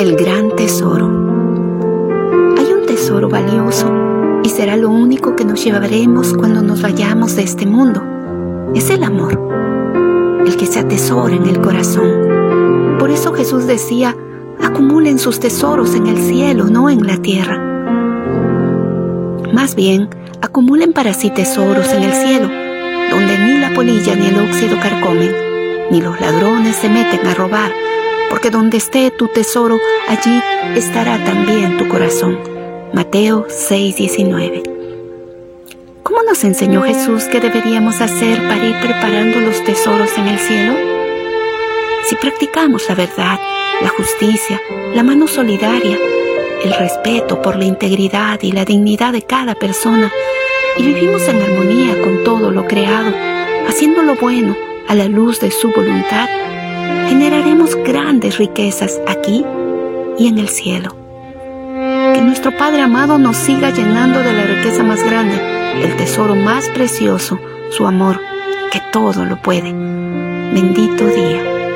El gran tesoro. Hay un tesoro valioso y será lo único que nos llevaremos cuando nos vayamos de este mundo. Es el amor, el que se atesora en el corazón. Por eso Jesús decía, acumulen sus tesoros en el cielo, no en la tierra. Más bien, acumulen para sí tesoros en el cielo, donde ni la polilla ni el óxido carcomen, ni los ladrones se meten a robar porque donde esté tu tesoro, allí estará también tu corazón. Mateo 6:19. ¿Cómo nos enseñó Jesús que deberíamos hacer para ir preparando los tesoros en el cielo? Si practicamos la verdad, la justicia, la mano solidaria, el respeto por la integridad y la dignidad de cada persona, y vivimos en armonía con todo lo creado, haciendo lo bueno a la luz de su voluntad, generaremos grandes riquezas aquí y en el cielo. Que nuestro Padre amado nos siga llenando de la riqueza más grande, el tesoro más precioso, su amor, que todo lo puede. Bendito día.